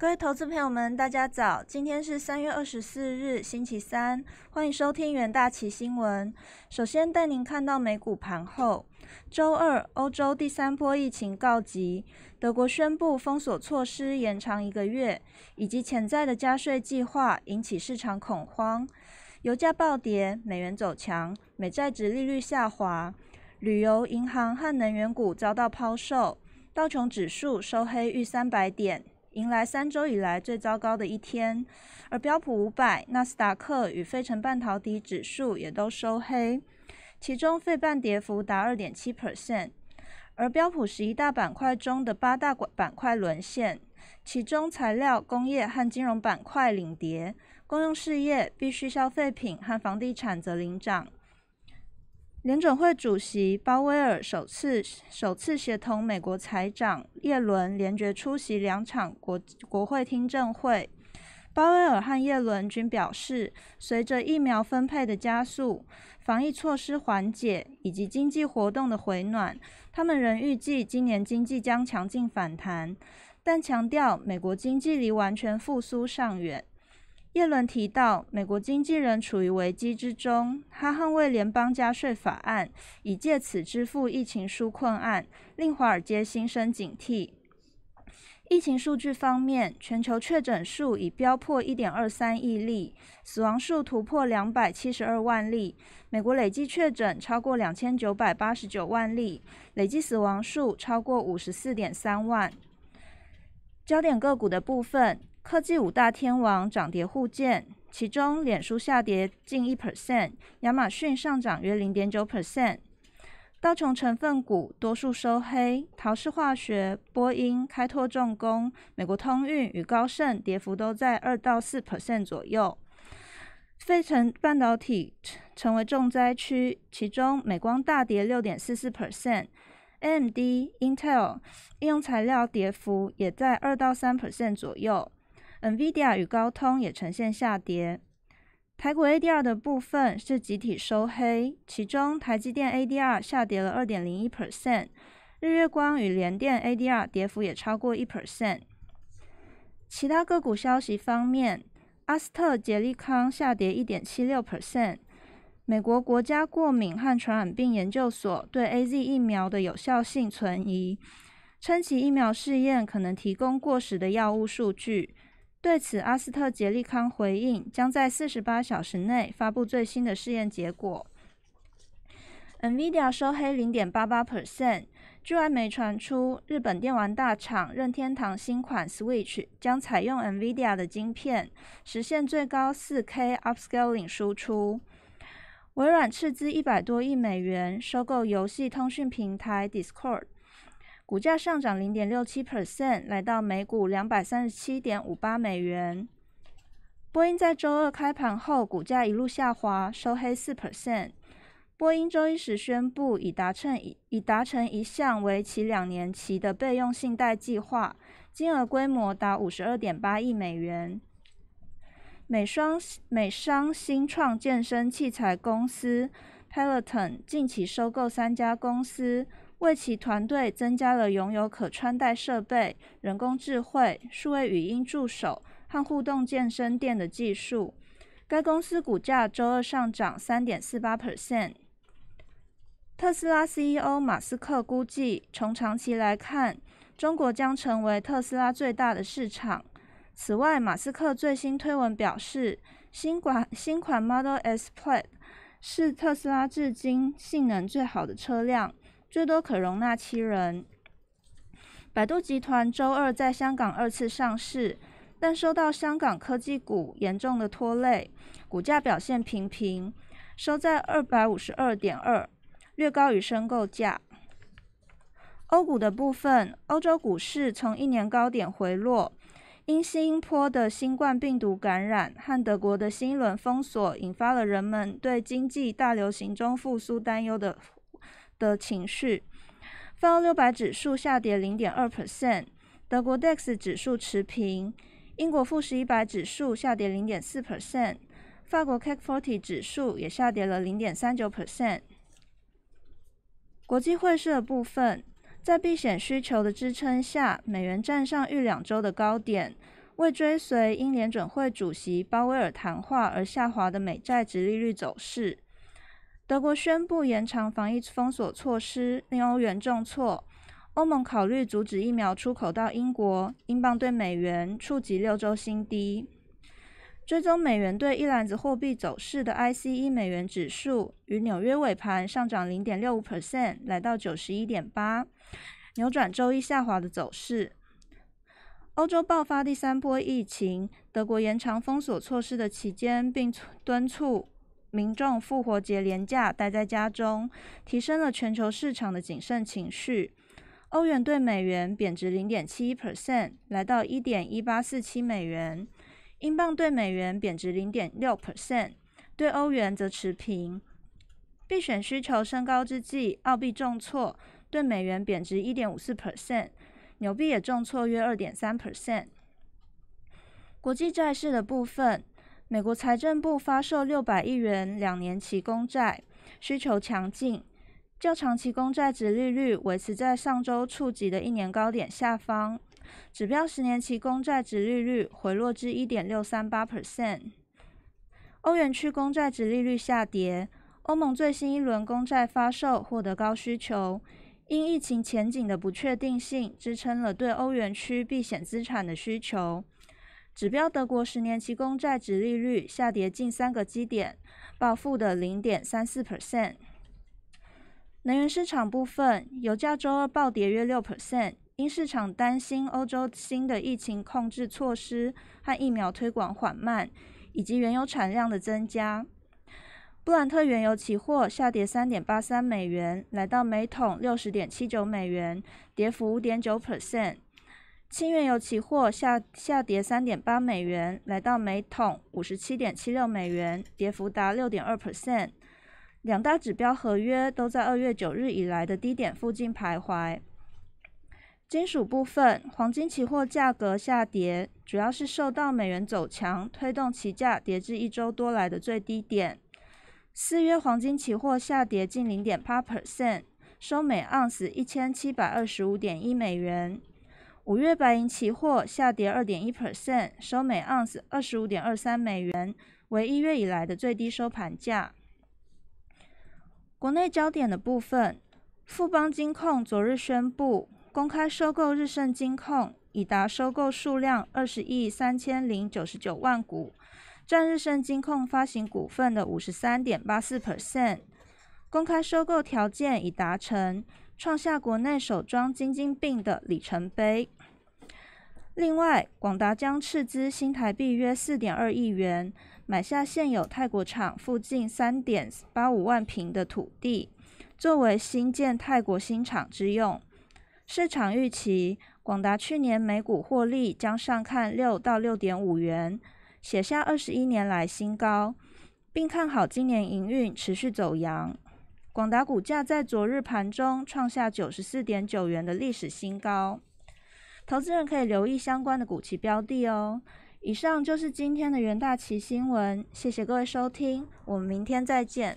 各位投资朋友们，大家早！今天是三月二十四日，星期三，欢迎收听元大旗新闻。首先带您看到美股盘后，周二，欧洲第三波疫情告急，德国宣布封锁措施延长一个月，以及潜在的加税计划引起市场恐慌。油价暴跌，美元走强，美债值利率下滑，旅游、银行和能源股遭到抛售。道琼指数收黑逾三百点。迎来三周以来最糟糕的一天，而标普五百、纳斯达克与费城半导体指数也都收黑，其中费半跌幅达二点七 percent，而标普十一大板块中的八大板块沦陷，其中材料、工业和金融板块领跌，公用事业、必需消费品和房地产则领涨。联准会主席鲍威尔首次首次协同美国财长耶伦联决出席两场国国会听证会。鲍威尔和耶伦均表示，随着疫苗分配的加速、防疫措施缓解以及经济活动的回暖，他们仍预计今年经济将强劲反弹，但强调美国经济离完全复苏尚远。耶伦提到，美国经纪人处于危机之中，他捍卫联邦加税法案，以借此支付疫情纾困案，令华尔街心生警惕。疫情数据方面，全球确诊数已飙破一点二三亿例，死亡数突破两百七十二万例。美国累计确诊超过两千九百八十九万例，累计死亡数超过五十四点三万。焦点个股的部分。科技五大天王涨跌互见，其中脸书下跌近一 percent，亚马逊上涨约零点九 percent。道琼成分股多数收黑，陶氏化学、波音、开拓重工、美国通运与高盛跌幅都在二到四 percent 左右。费城半导体成为重灾区，其中美光大跌六点四四 percent，AMD、Intel 应用材料跌幅也在二到三 percent 左右。NVIDIA 与高通也呈现下跌。台股 ADR 的部分是集体收黑，其中台积电 ADR 下跌了二点零一 percent，日月光与联电 ADR 跌幅也超过一 percent。其他个股消息方面，阿斯特捷利康下跌一点七六 percent。美国国家过敏和传染病研究所对 AZ 疫苗的有效性存疑，称其疫苗试验可能提供过时的药物数据。对此，阿斯特杰利康回应，将在四十八小时内发布最新的试验结果。NVIDIA 收黑零点八八 percent，据外媒传出，日本电玩大厂任天堂新款 Switch 将采用 NVIDIA 的晶片，实现最高四 K upscaling 输出。微软斥资一百多亿美元收购游戏通讯平台 Discord。股价上涨零点六七 percent，来到每股两百三十七点五八美元。波音在周二开盘后，股价一路下滑，收黑四 percent。波音周一时宣布，已达成已达成一项为期两年期的备用信贷计划，金额规模达五十二点八亿美元。美商美商新创健身器材公司 Peloton 近期收购三家公司。为其团队增加了拥有可穿戴设备、人工智慧、数位语音助手和互动健身店的技术。该公司股价周二上涨三点四八 percent。特斯拉 CEO 马斯克估计，从长期来看，中国将成为特斯拉最大的市场。此外，马斯克最新推文表示，新款新款 Model S Plaid 是特斯拉至今性能最好的车辆。最多可容纳七人。百度集团周二在香港二次上市，但受到香港科技股严重的拖累，股价表现平平，收在二百五十二点二，略高于申购价。欧股的部分，欧洲股市从一年高点回落，因新一波的新冠病毒感染和德国的新一轮封锁，引发了人们对经济大流行中复苏担忧的。的情绪，泛欧六百指数下跌零点二 percent，德国 DAX 指数持平，英国富时一百指数下跌零点四 percent，法国 CAC forty 指数也下跌了零点三九 percent。国际汇市的部分，在避险需求的支撑下，美元站上逾两周的高点，为追随英联准会主席鲍威尔谈话而下滑的美债直利率走势。德国宣布延长防疫封锁措施，令欧元重挫。欧盟考虑阻止疫苗出口到英国，英镑对美元触及六周新低。追踪美元对一篮子货币走势的 ICE 美元指数，于纽约尾盘上涨零点六五 percent，来到九十一点八，扭转周一下滑的走势。欧洲爆发第三波疫情，德国延长封锁措施的期间，并敦促民众复活节连假待在家中，提升了全球市场的谨慎情绪。欧元对美元贬值零点七一 percent，来到一点一八四七美元；英镑对美元贬值零点六 percent，对欧元则持平。避险需求升高之际，澳币重挫，对美元贬值一点五四 percent，纽币也重挫约二点三 percent。国际债市的部分，美国财政部发售六百亿元两年期公债，需求强劲。较长期公债值利率维持在上周触及的一年高点下方，指标十年期公债值利率回落至一点六三八 percent。欧元区公债值利率下跌，欧盟最新一轮公债发售获得高需求，因疫情前景的不确定性支撑了对欧元区避险资产的需求。指标德国十年期公债值利率下跌近三个基点，报负的零点三四 percent。能源市场部分，油价周二暴跌约六 percent，因市场担心欧洲新的疫情控制措施和疫苗推广缓慢，以及原油产量的增加。布兰特原油期货下跌三点八三美元，来到每桶六十点七九美元，跌幅五点九 percent。轻原油期货下下跌三点八美元，来到每桶五十七点七六美元，跌幅达六点二 percent。两大指标合约都在二月九日以来的低点附近徘徊。金属部分，黄金期货价格下跌，主要是受到美元走强推动期价跌至一周多来的最低点。四月黄金期货下跌近零点八 percent，收每盎司一千七百二十五点一美元。五月白银期货下跌二点一 percent，收每盎司二十五点二三美元，为一月以来的最低收盘价。国内焦点的部分，富邦金控昨日宣布公开收购日盛金控，已达收购数量二十亿三千零九十九万股，占日盛金控发行股份的五十三点八四 percent。公开收购条件已达成，创下国内首桩金金并的里程碑。另外，广达将斥资新台币约四点二亿元。买下现有泰国厂附近三点八五万平的土地，作为新建泰国新厂之用。市场预期，广达去年每股获利将上看六到六点五元，写下二十一年来新高，并看好今年营运持续走阳。广达股价在昨日盘中创下九十四点九元的历史新高，投资人可以留意相关的股期标的哦。以上就是今天的元大旗新闻，谢谢各位收听，我们明天再见。